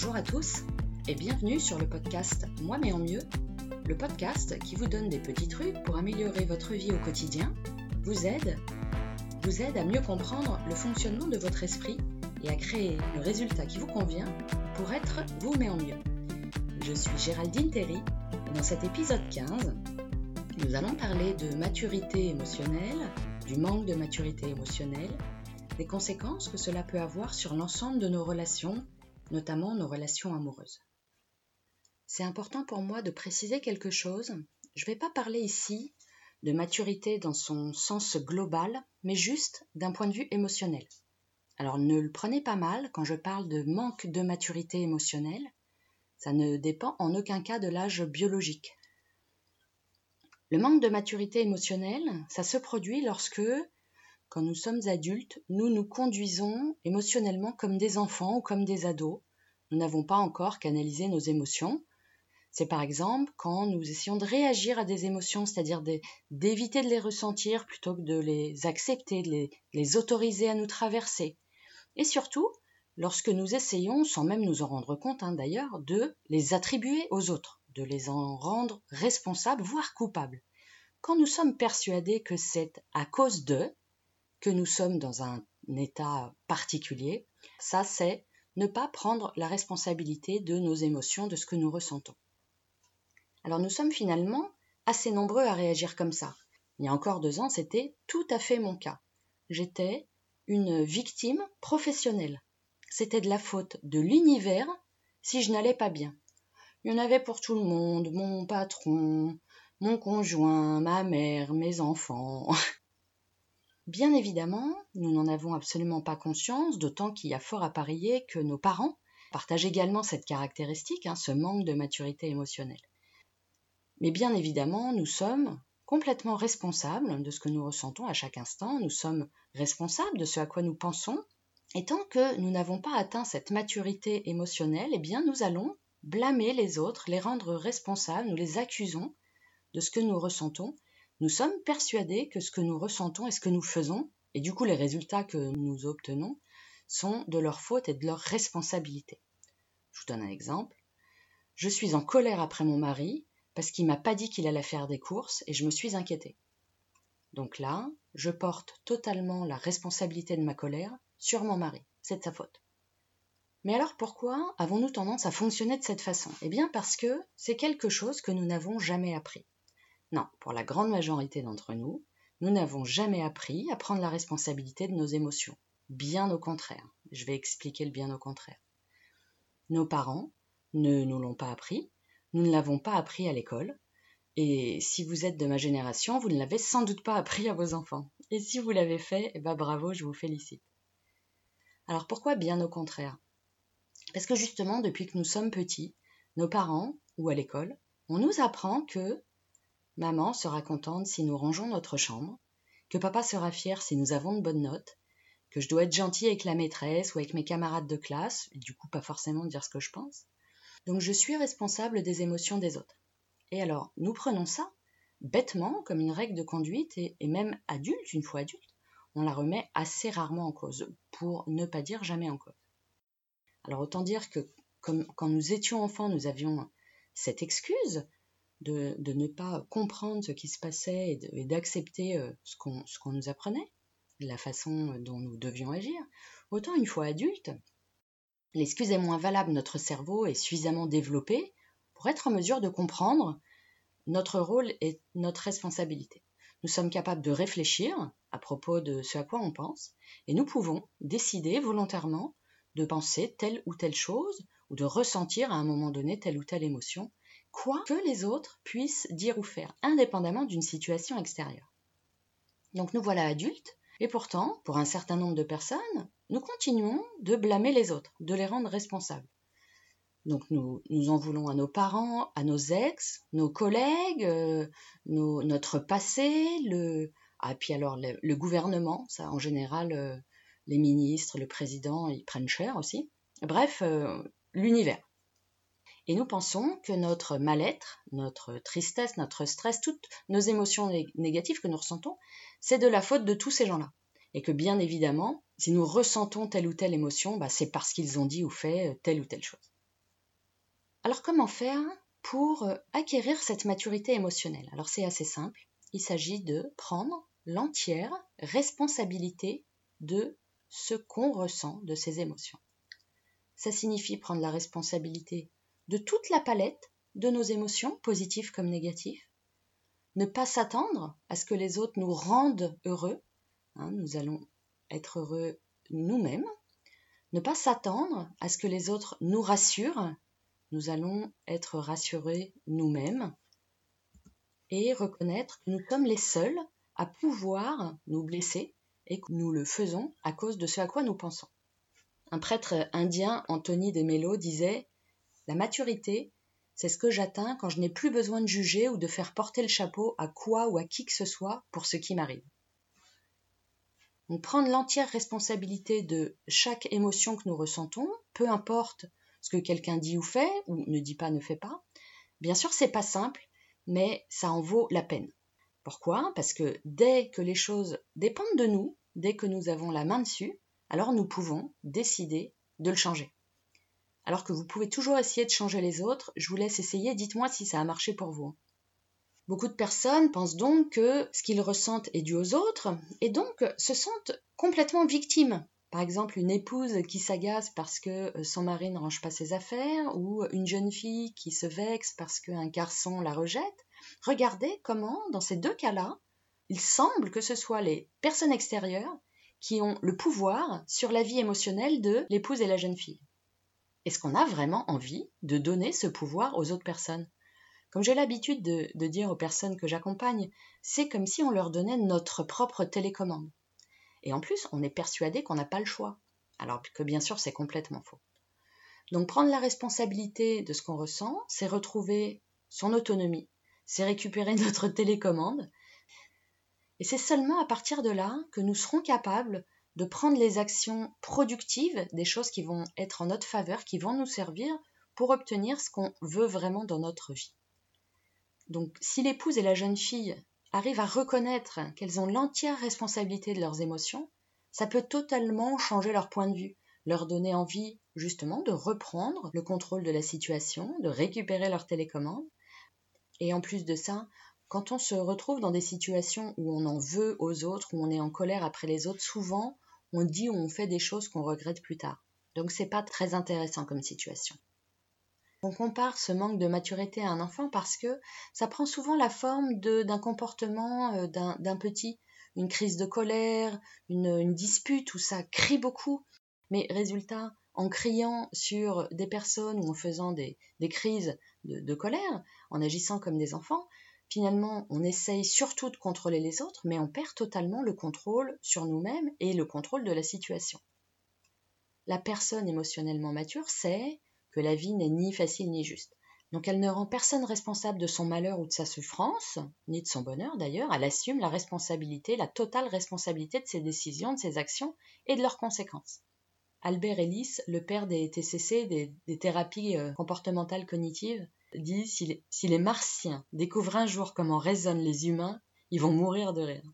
Bonjour à tous et bienvenue sur le podcast Moi mais en mieux, le podcast qui vous donne des petits trucs pour améliorer votre vie au quotidien, vous aide, vous aide à mieux comprendre le fonctionnement de votre esprit et à créer le résultat qui vous convient pour être vous mais en mieux. Je suis Géraldine Terry et dans cet épisode 15, nous allons parler de maturité émotionnelle, du manque de maturité émotionnelle, des conséquences que cela peut avoir sur l'ensemble de nos relations, notamment nos relations amoureuses. C'est important pour moi de préciser quelque chose. Je ne vais pas parler ici de maturité dans son sens global, mais juste d'un point de vue émotionnel. Alors ne le prenez pas mal quand je parle de manque de maturité émotionnelle. Ça ne dépend en aucun cas de l'âge biologique. Le manque de maturité émotionnelle, ça se produit lorsque, quand nous sommes adultes, nous nous conduisons émotionnellement comme des enfants ou comme des ados. Nous n'avons pas encore canalisé nos émotions. C'est par exemple quand nous essayons de réagir à des émotions, c'est-à-dire d'éviter de les ressentir plutôt que de les accepter, de les, autoriser à nous traverser. Et surtout, lorsque nous essayons, sans même nous en rendre compte hein, d'ailleurs, de les attribuer aux autres de les en rendre responsables, voire coupables. Quand nous sommes persuadés que c'est à cause d'eux que nous sommes dans un état particulier, ça c'est ne pas prendre la responsabilité de nos émotions, de ce que nous ressentons. Alors nous sommes finalement assez nombreux à réagir comme ça. Il y a encore deux ans, c'était tout à fait mon cas. J'étais une victime professionnelle. C'était de la faute de l'univers si je n'allais pas bien. Il y en avait pour tout le monde, mon patron, mon conjoint, ma mère, mes enfants. Bien évidemment, nous n'en avons absolument pas conscience, d'autant qu'il y a fort à parier que nos parents partagent également cette caractéristique, hein, ce manque de maturité émotionnelle. Mais bien évidemment, nous sommes complètement responsables de ce que nous ressentons à chaque instant, nous sommes responsables de ce à quoi nous pensons, et tant que nous n'avons pas atteint cette maturité émotionnelle, eh bien nous allons blâmer les autres, les rendre responsables, nous les accusons de ce que nous ressentons. Nous sommes persuadés que ce que nous ressentons et ce que nous faisons, et du coup les résultats que nous obtenons, sont de leur faute et de leur responsabilité. Je vous donne un exemple. Je suis en colère après mon mari parce qu'il m'a pas dit qu'il allait faire des courses et je me suis inquiétée. Donc là, je porte totalement la responsabilité de ma colère sur mon mari. C'est de sa faute. Mais alors pourquoi avons-nous tendance à fonctionner de cette façon? Eh bien parce que c'est quelque chose que nous n'avons jamais appris. Non, pour la grande majorité d'entre nous, nous n'avons jamais appris à prendre la responsabilité de nos émotions. Bien au contraire. Je vais expliquer le bien au contraire. Nos parents ne nous l'ont pas appris, nous ne l'avons pas appris à l'école, et si vous êtes de ma génération, vous ne l'avez sans doute pas appris à vos enfants. Et si vous l'avez fait, eh ben bravo, je vous félicite. Alors pourquoi bien au contraire? Parce que justement, depuis que nous sommes petits, nos parents, ou à l'école, on nous apprend que maman sera contente si nous rangeons notre chambre, que papa sera fier si nous avons de bonnes notes, que je dois être gentil avec la maîtresse ou avec mes camarades de classe, du coup pas forcément dire ce que je pense. Donc je suis responsable des émotions des autres. Et alors, nous prenons ça bêtement comme une règle de conduite et, même adulte, une fois adulte, on la remet assez rarement en cause, pour ne pas dire jamais en cause. Alors autant dire que quand nous étions enfants, nous avions cette excuse de, ne pas comprendre ce qui se passait et d'accepter euh, ce qu'on nous apprenait, la façon dont nous devions agir. Autant une fois adulte, l'excuse est moins valable, notre cerveau est suffisamment développé pour être en mesure de comprendre notre rôle et notre responsabilité. Nous sommes capables de réfléchir à propos de ce à quoi on pense et nous pouvons décider volontairement de penser telle ou telle chose ou de ressentir à un moment donné telle ou telle émotion, quoi que les autres puissent dire ou faire, indépendamment d'une situation extérieure. Donc nous voilà adultes, et pourtant, pour un certain nombre de personnes, nous continuons de blâmer les autres, de les rendre responsables. Donc nous, nous en voulons à nos parents, à nos ex, nos collègues, euh, notre passé, le, ah, puis alors le, gouvernement, ça en général, euh, les ministres, le président, ils prennent cher aussi. Bref, euh, l'univers. Et nous pensons que notre mal-être, notre tristesse, notre stress, toutes nos émotions négatives que nous ressentons, c'est de la faute de tous ces gens-là. Et que bien évidemment, si nous ressentons telle ou telle émotion, bah, c'est parce qu'ils ont dit ou fait euh, telle ou telle chose. Alors comment faire pour euh, acquérir cette maturité émotionnelle? Alors c'est assez simple. Il s'agit de prendre l'entière responsabilité de ce qu'on ressent de ces émotions. Ça signifie prendre la responsabilité de toute la palette de nos émotions, positives comme négatives. Ne pas s'attendre à ce que les autres nous rendent heureux. Hein, nous allons être heureux nous-mêmes. Ne pas s'attendre à ce que les autres nous rassurent. Nous allons être rassurés nous-mêmes. Et reconnaître que nous sommes les seuls à pouvoir nous blesser et que nous le faisons à cause de ce à quoi nous pensons. Un prêtre indien, Anthony de Mello, disait La maturité, c'est ce que j'atteins quand je n'ai plus besoin de juger ou de faire porter le chapeau à quoi ou à qui que ce soit pour ce qui m'arrive. Donc prendre l'entière responsabilité de chaque émotion que nous ressentons, peu importe ce que quelqu'un dit ou fait, ou ne dit pas, ne fait pas, bien sûr c'est pas simple, mais ça en vaut la peine. Pourquoi? Parce que dès que les choses dépendent de nous, dès que nous avons la main dessus, alors nous pouvons décider de le changer. Alors que vous pouvez toujours essayer de changer les autres, je vous laisse essayer, dites-moi si ça a marché pour vous. Beaucoup de personnes pensent donc que ce qu'ils ressentent est dû aux autres et donc se sentent complètement victimes. Par exemple, une épouse qui s'agace parce que son mari ne range pas ses affaires ou une jeune fille qui se vexe parce qu'un garçon la rejette. Regardez comment, dans ces deux cas-là, il semble que ce soit les personnes extérieures qui ont le pouvoir sur la vie émotionnelle de l'épouse et la jeune fille. Est-ce qu'on a vraiment envie de donner ce pouvoir aux autres personnes? Comme j'ai l'habitude de, dire aux personnes que j'accompagne, c'est comme si on leur donnait notre propre télécommande. Et en plus, on est persuadé qu'on n'a pas le choix, alors que bien sûr c'est complètement faux. Donc prendre la responsabilité de ce qu'on ressent, c'est retrouver son autonomie, c'est récupérer notre télécommande. Et c'est seulement à partir de là que nous serons capables de prendre les actions productives, des choses qui vont être en notre faveur, qui vont nous servir pour obtenir ce qu'on veut vraiment dans notre vie. Donc si l'épouse et la jeune fille arrivent à reconnaître qu'elles ont l'entière responsabilité de leurs émotions, ça peut totalement changer leur point de vue, leur donner envie justement de reprendre le contrôle de la situation, de récupérer leur télécommande et en plus de ça, quand on se retrouve dans des situations où on en veut aux autres, où on est en colère après les autres, souvent on dit ou on fait des choses qu'on regrette plus tard. Donc c'est pas très intéressant comme situation. On compare ce manque de maturité à un enfant parce que ça prend souvent la forme d'un comportement euh, d'un petit, une crise de colère, une, dispute où ça crie beaucoup. Mais résultat, en criant sur des personnes ou en faisant des, crises de, colère, en agissant comme des enfants, finalement, on essaye surtout de contrôler les autres, mais on perd totalement le contrôle sur nous-mêmes et le contrôle de la situation. La personne émotionnellement mature sait que la vie n'est ni facile ni juste. Donc elle ne rend personne responsable de son malheur ou de sa souffrance, ni de son bonheur d'ailleurs, elle assume la responsabilité, la totale responsabilité de ses décisions, de ses actions et de leurs conséquences. Albert Ellis, le père des TCC, des, thérapies euh, comportementales cognitives, dit si les, martiens découvrent un jour comment résonnent les humains, ils vont mourir de rire.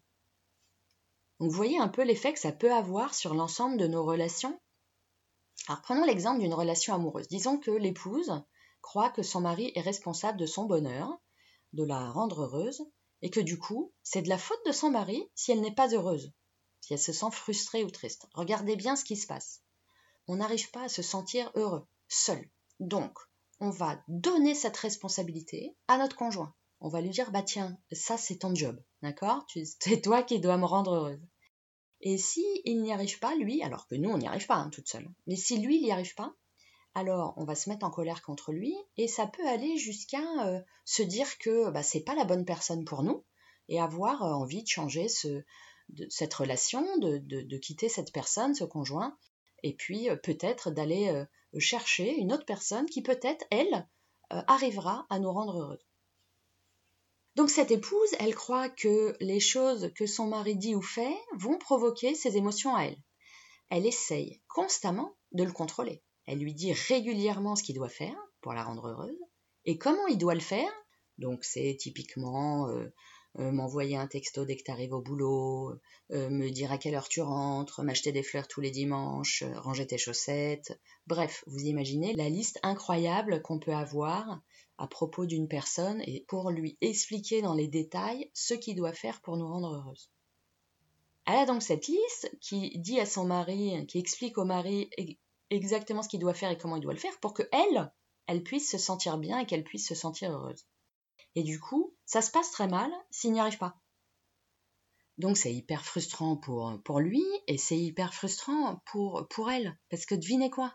Donc vous voyez un peu l'effet que ça peut avoir sur l'ensemble de nos relations? Alors prenons l'exemple d'une relation amoureuse. Disons que l'épouse croit que son mari est responsable de son bonheur, de la rendre heureuse, et que du coup, c'est de la faute de son mari si elle n'est pas heureuse, si elle se sent frustrée ou triste. Regardez bien ce qui se passe on n'arrive pas à se sentir heureux, seul. Donc, on va donner cette responsabilité à notre conjoint. On va lui dire, bah tiens, ça c'est ton job, d'accord? C'est toi qui dois me rendre heureuse. Et si il n'y arrive pas, lui, alors que nous, on n'y arrive pas hein, toute seule, mais si lui, il n'y arrive pas, alors on va se mettre en colère contre lui et ça peut aller jusqu'à euh, se dire que bah, c'est pas la bonne personne pour nous et avoir euh, envie de changer ce, cette relation, de, quitter cette personne, ce conjoint, et puis euh, peut-être d'aller euh, chercher une autre personne qui peut-être, elle, euh, arrivera à nous rendre heureux. Donc cette épouse, elle croit que les choses que son mari dit ou fait vont provoquer ses émotions à elle. Elle essaye constamment de le contrôler. Elle lui dit régulièrement ce qu'il doit faire pour la rendre heureuse et comment il doit le faire? Donc c'est typiquement m'envoyer un texto dès que tu arrives au boulot, euh, me dire à quelle heure tu rentres, m'acheter des fleurs tous les dimanches, euh, ranger tes chaussettes. Bref, vous imaginez la liste incroyable qu'on peut avoir à propos d'une personne et pour lui expliquer dans les détails ce qu'il doit faire pour nous rendre heureuses. Elle a donc cette liste qui dit à son mari, qui explique au mari exactement ce qu'il doit faire et comment il doit le faire pour que elle, elle puisse se sentir bien et qu'elle puisse se sentir heureuse. Et du coup, ça se passe très mal s'il n'y arrive pas. Donc c'est hyper frustrant pour, pour lui et c'est hyper frustrant pour, pour elle. Parce que devinez quoi?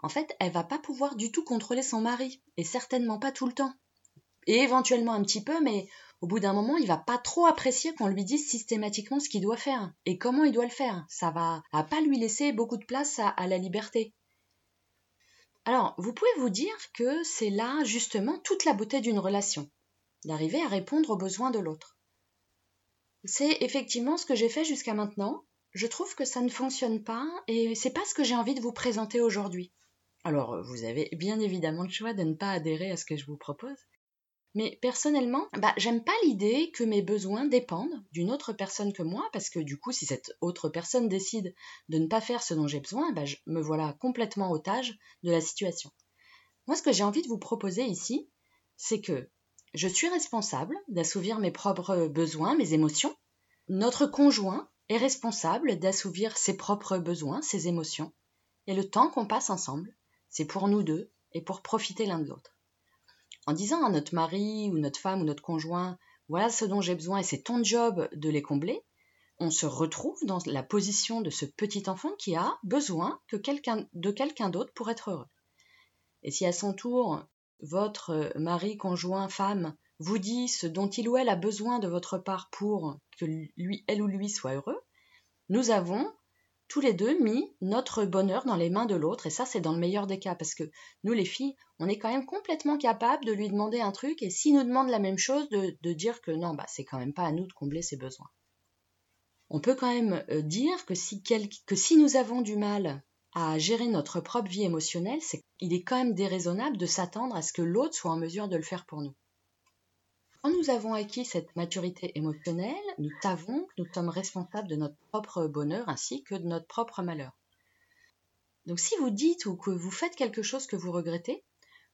En fait, elle va pas pouvoir du tout contrôler son mari. Et certainement pas tout le temps. Et éventuellement un petit peu, mais au bout d'un moment, il va pas trop apprécier qu'on lui dise systématiquement ce qu'il doit faire et comment il doit le faire. Ça va, va pas lui laisser beaucoup de place à la liberté. Alors, vous pouvez vous dire que c'est là justement toute la beauté d'une relation d'arriver à répondre aux besoins de l'autre. C'est effectivement ce que j'ai fait jusqu'à maintenant. Je trouve que ça ne fonctionne pas et c'est pas ce que j'ai envie de vous présenter aujourd'hui. Alors, vous avez bien évidemment le choix de ne pas adhérer à ce que je vous propose. Mais personnellement, bah, j'aime pas l'idée que mes besoins dépendent d'une autre personne que moi, parce que du coup, si cette autre personne décide de ne pas faire ce dont j'ai besoin, bah, je me voilà complètement otage de la situation. Moi, ce que j'ai envie de vous proposer ici, c'est que je suis responsable d'assouvir mes propres besoins, mes émotions. Notre conjoint est responsable d'assouvir ses propres besoins, ses émotions. Et le temps qu'on passe ensemble, c'est pour nous deux et pour profiter l'un de l'autre. En disant à notre mari ou notre femme ou notre conjoint, voilà ce dont j'ai besoin et c'est ton job de les combler, on se retrouve dans la position de ce petit enfant qui a besoin de quelqu'un d'autre pour être heureux. Et si à son tour, votre euh, mari, conjoint, femme vous dit ce dont il ou elle a besoin de votre part pour que lui, elle ou lui soit heureux, nous avons tous les deux mis notre bonheur dans les mains de l'autre, et ça c'est dans le meilleur des cas, parce que nous les filles, on est quand même complètement capable de lui demander un truc, et s'il nous demande la même chose, de, dire que non, bah c'est quand même pas à nous de combler ses besoins. On peut quand même euh, dire que si, que si nous avons du mal à gérer notre propre vie émotionnelle, c'est qu'il est quand même déraisonnable de s'attendre à ce que l'autre soit en mesure de le faire pour nous. Quand nous avons acquis cette maturité émotionnelle, nous savons que nous sommes responsables de notre propre bonheur ainsi que de notre propre malheur. Donc si vous dites ou que vous faites quelque chose que vous regrettez,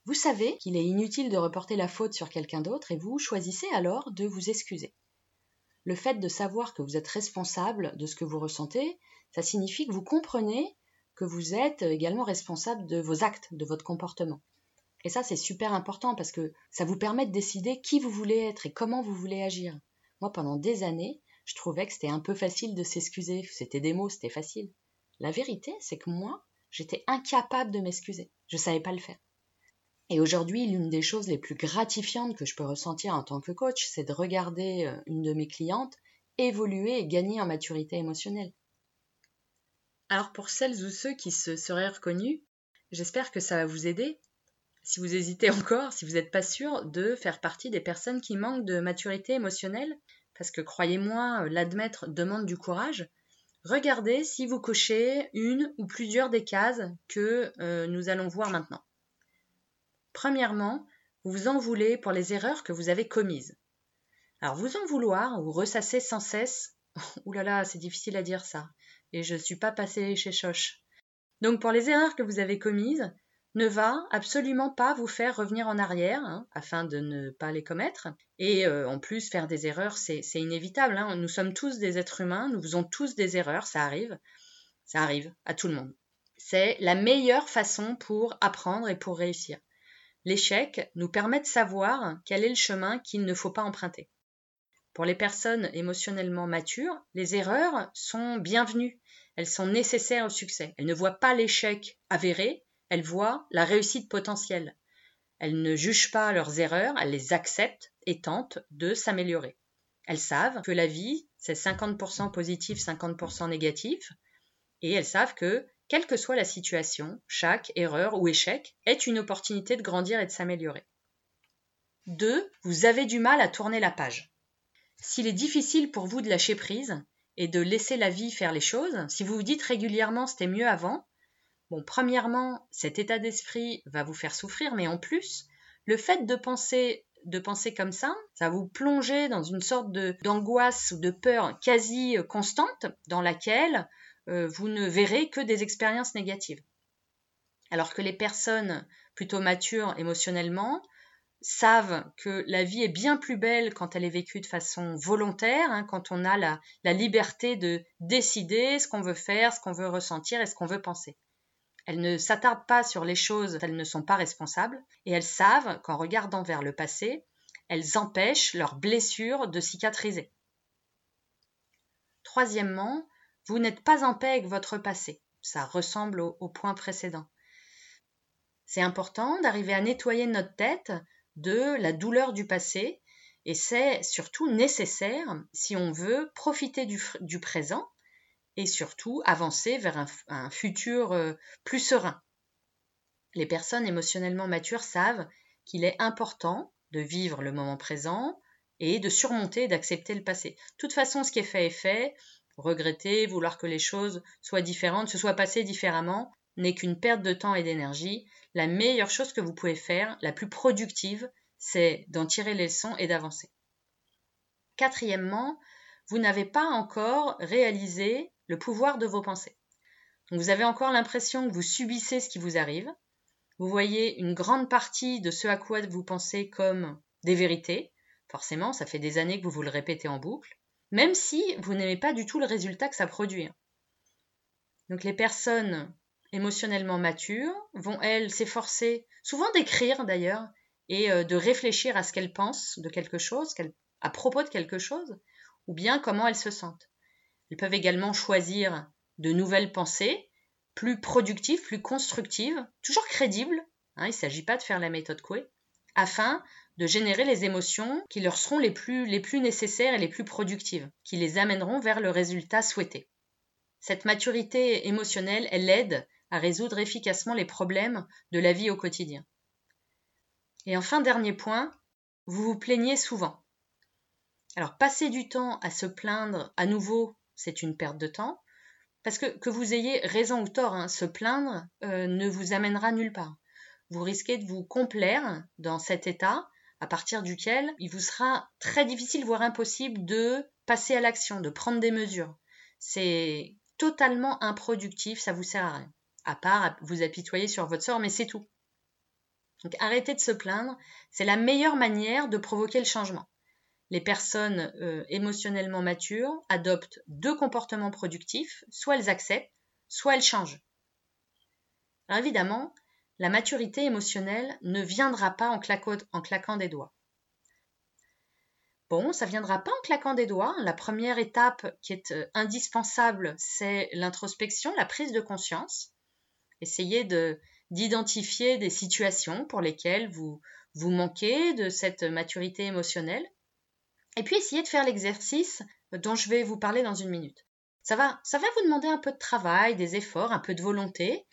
vous savez qu'il est inutile de reporter la faute sur quelqu'un d'autre et vous choisissez alors de vous excuser. Le fait de savoir que vous êtes responsable de ce que vous ressentez, ça signifie que vous comprenez que vous êtes également responsable de vos actes, de votre comportement. Et ça, c'est super important parce que ça vous permet de décider qui vous voulez être et comment vous voulez agir. Moi, pendant des années, je trouvais que c'était un peu facile de s'excuser. C'était des mots, c'était facile. La vérité, c'est que moi, j'étais incapable de m'excuser. Je ne savais pas le faire. Et aujourd'hui, l'une des choses les plus gratifiantes que je peux ressentir en tant que coach, c'est de regarder euh, une de mes clientes évoluer et gagner en maturité émotionnelle. Alors pour celles ou ceux qui se seraient reconnus, j'espère que ça va vous aider. Si vous hésitez encore, si vous n'êtes pas sûr de faire partie des personnes qui manquent de maturité émotionnelle, parce que croyez-moi, l'admettre demande du courage, regardez si vous cochez une ou plusieurs des cases que euh, nous allons voir maintenant. Premièrement, vous vous en voulez pour les erreurs que vous avez commises. Alors vous en vouloir ou ressasser sans cesse, oulala, là là, c'est difficile à dire ça et je ne suis pas passée chez Choche. Donc pour les erreurs que vous avez commises, ne va absolument pas vous faire revenir en arrière hein, afin de ne pas les commettre. Et euh, en plus, faire des erreurs, c'est inévitable. Hein. Nous sommes tous des êtres humains, nous faisons tous des erreurs, ça arrive. Ça arrive à tout le monde. C'est la meilleure façon pour apprendre et pour réussir. L'échec nous permet de savoir quel est le chemin qu'il ne faut pas emprunter. Pour les personnes émotionnellement matures, les erreurs sont bienvenues, elles sont nécessaires au succès. Elles ne voient pas l'échec avéré, elles voient la réussite potentielle. Elles ne jugent pas leurs erreurs, elles les acceptent et tentent de s'améliorer. Elles savent que la vie, c'est 50% positif, 50% négatif, et elles savent que, quelle que soit la situation, chaque erreur ou échec est une opportunité de grandir et de s'améliorer. 2. Vous avez du mal à tourner la page. S'il est difficile pour vous de lâcher prise et de laisser la vie faire les choses, si vous vous dites régulièrement c'était mieux avant, bon, premièrement, cet état d'esprit va vous faire souffrir, mais en plus, le fait de penser de penser comme ça, ça va vous plonger dans une sorte d'angoisse ou de peur quasi constante dans laquelle euh, vous ne verrez que des expériences négatives. Alors que les personnes plutôt matures émotionnellement savent que la vie est bien plus belle quand elle est vécue de façon volontaire, hein, quand on a la, la liberté de décider ce qu'on veut faire, ce qu'on veut ressentir et ce qu'on veut penser. Elles ne s'attardent pas sur les choses dont elles ne sont pas responsables et elles savent qu'en regardant vers le passé, elles empêchent leurs blessures de cicatriser. Troisièmement, vous n'êtes pas en paix avec votre passé. Ça ressemble au, point précédent. C'est important d'arriver à nettoyer notre tête de la douleur du passé et c'est surtout nécessaire si on veut profiter du, présent et surtout avancer vers un, futur euh, plus serein. Les personnes émotionnellement matures savent qu'il est important de vivre le moment présent et de surmonter d'accepter le passé. De toute façon, ce qui est fait est fait regretter, vouloir que les choses soient différentes, se soient passées différemment, n'est qu'une perte de temps et d'énergie. La meilleure chose que vous pouvez faire, la plus productive, c'est d'en tirer les leçons et d'avancer. Quatrièmement, vous n'avez pas encore réalisé le pouvoir de vos pensées. vous avez encore l'impression que vous subissez ce qui vous arrive. Vous voyez une grande partie de ce à quoi vous pensez comme des vérités. Forcément, ça fait des années que vous vous le répétez en boucle même si vous n'aimez pas du tout le résultat que ça produit. Donc les personnes émotionnellement matures vont, elles, s'efforcer, souvent d'écrire d'ailleurs, et euh, de réfléchir à ce qu'elles pensent de quelque chose, à propos de quelque chose, ou bien comment elles se sentent. Elles peuvent également choisir de nouvelles pensées, plus productives, plus constructives, toujours crédibles, hein, il ne s'agit pas de faire la méthode Coué, afin de générer les émotions qui leur seront les plus, les plus nécessaires et les plus productives, qui les amèneront vers le résultat souhaité. Cette maturité émotionnelle, elle aide à résoudre efficacement les problèmes de la vie au quotidien. Et enfin, dernier point, vous vous plaignez souvent. Alors, passer du temps à se plaindre à nouveau, c'est une perte de temps, parce que que vous ayez raison ou tort, hein, se plaindre euh, ne vous amènera nulle part. Vous risquez de vous complaire dans cet état à partir duquel il vous sera très difficile, voire impossible, de passer à l'action, de prendre des mesures. C'est totalement improductif, ça vous sert à rien. À part vous apitoyer sur votre sort, mais c'est tout. Donc arrêtez de se plaindre, c'est la meilleure manière de provoquer le changement. Les personnes euh, émotionnellement matures adoptent deux comportements productifs, soit elles acceptent, soit elles changent. Évidemment, la maturité émotionnelle ne viendra pas en, claquant des doigts. Bon, ça viendra pas en claquant des doigts. La première étape qui est euh, indispensable, c'est l'introspection, la prise de conscience. Essayez de d'identifier des situations pour lesquelles vous vous manquez de cette maturité émotionnelle. Et puis essayez de faire l'exercice dont je vais vous parler dans une minute. Ça va, ça va vous demander un peu de travail, des efforts, un peu de volonté,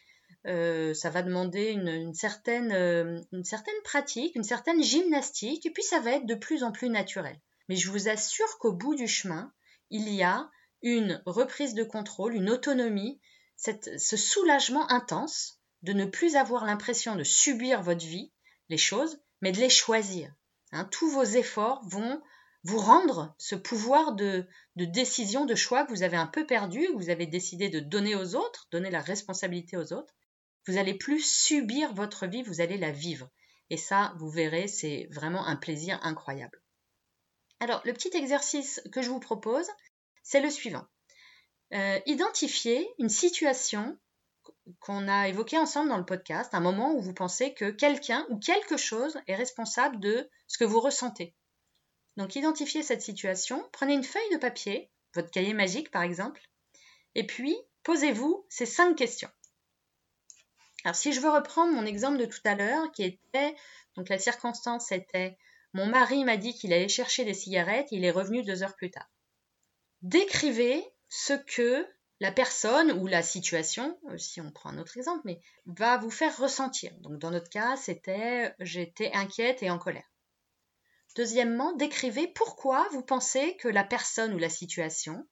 euh, ça va demander une, certaine, euh, une certaine pratique, une certaine gymnastique, et puis ça va être de plus en plus naturel. Mais je vous assure qu'au bout du chemin, il y a une reprise de contrôle, une autonomie, ce soulagement intense de ne plus avoir l'impression de subir votre vie, les choses, mais de les choisir. Hein, tous vos efforts vont vous rendre ce pouvoir de, décision, de choix que vous avez un peu perdu, que vous avez décidé de donner aux autres, donner la responsabilité aux autres. Vous allez plus subir votre vie, vous allez la vivre. Et ça, vous verrez, c'est vraiment un plaisir incroyable. Alors, le petit exercice que je vous propose, c'est le suivant. Euh, identifiez une situation qu'on a évoquée ensemble dans le podcast, un moment où vous pensez que quelqu'un ou quelque chose est responsable de ce que vous ressentez. Donc, identifiez cette situation, prenez une feuille de papier, votre cahier magique par exemple, et puis posez-vous ces cinq questions. Alors si je veux reprendre mon exemple de tout à l'heure, qui était, donc la circonstance était, mon mari m'a dit qu'il allait chercher des cigarettes, il est revenu deux heures plus tard. Décrivez ce que la personne ou la situation, euh, si on prend un autre exemple, mais va vous faire ressentir. Donc dans notre cas, c'était j'étais inquiète et en colère. Deuxièmement, décrivez pourquoi vous pensez que la personne ou la situation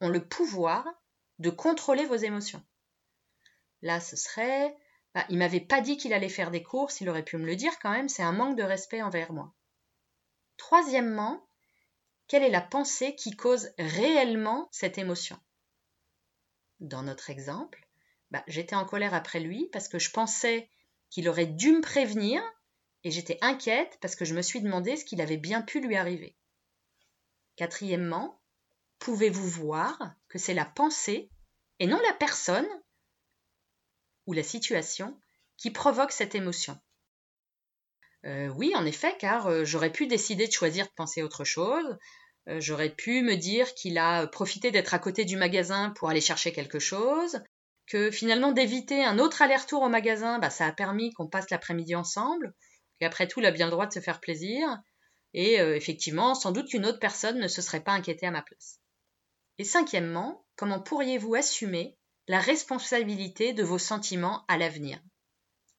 ont le pouvoir de contrôler vos émotions. Là, ce serait bah, il m'avait pas dit qu'il allait faire des courses, il aurait pu me le dire quand même, c'est un manque de respect envers moi. Troisièmement, quelle est la pensée qui cause réellement cette émotion? Dans notre exemple, bah, j'étais en colère après lui parce que je pensais qu'il aurait dû me prévenir et j'étais inquiète parce que je me suis demandé ce qu'il avait bien pu lui arriver. Quatrièmement, pouvez-vous voir que c'est la pensée et non la personne ou la situation qui provoque cette émotion? Euh, Oui, en effet, car euh, j'aurais pu décider de choisir de penser autre chose. Euh, j'aurais pu me dire qu'il a profité d'être à côté du magasin pour aller chercher quelque chose, que finalement d'éviter un autre aller-retour au magasin, bah, ça a permis qu'on passe l'après-midi ensemble, qu'après tout, il a bien le droit de se faire plaisir, et effectivement, sans doute qu'une autre personne ne se serait pas inquiétée à ma place. Et cinquièmement, comment pourriez-vous assumer la responsabilité de vos sentiments à l'avenir?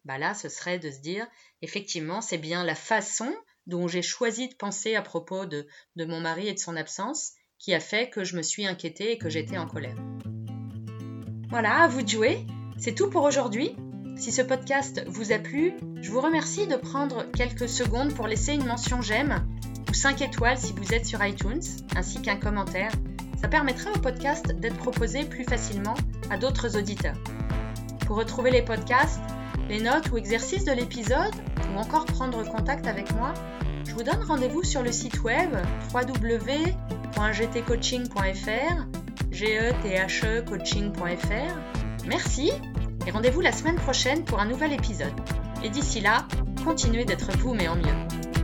Bah Là, ce serait de se dire, effectivement, c'est bien la façon dont j'ai choisi de penser à propos de, de mon mari et de son absence qui a fait que je me suis inquiétée et que j'étais en colère. Voilà, à vous de jouer. C'est tout pour aujourd'hui. Si ce podcast vous a plu, je vous remercie de prendre quelques secondes pour laisser une mention j'aime ou 5 étoiles si vous êtes sur iTunes, ainsi qu'un commentaire ça permettra au podcast d'être proposé plus facilement à d'autres auditeurs. Pour retrouver les podcasts, les notes ou exercices de l'épisode, ou encore prendre contact avec moi, je vous donne rendez-vous sur le site web www.gtcoaching.fr, g-e-t-h-e coaching.fr. Merci et rendez-vous la semaine prochaine pour un nouvel épisode. Et d'ici là, continuez d'être vous mais en mieux.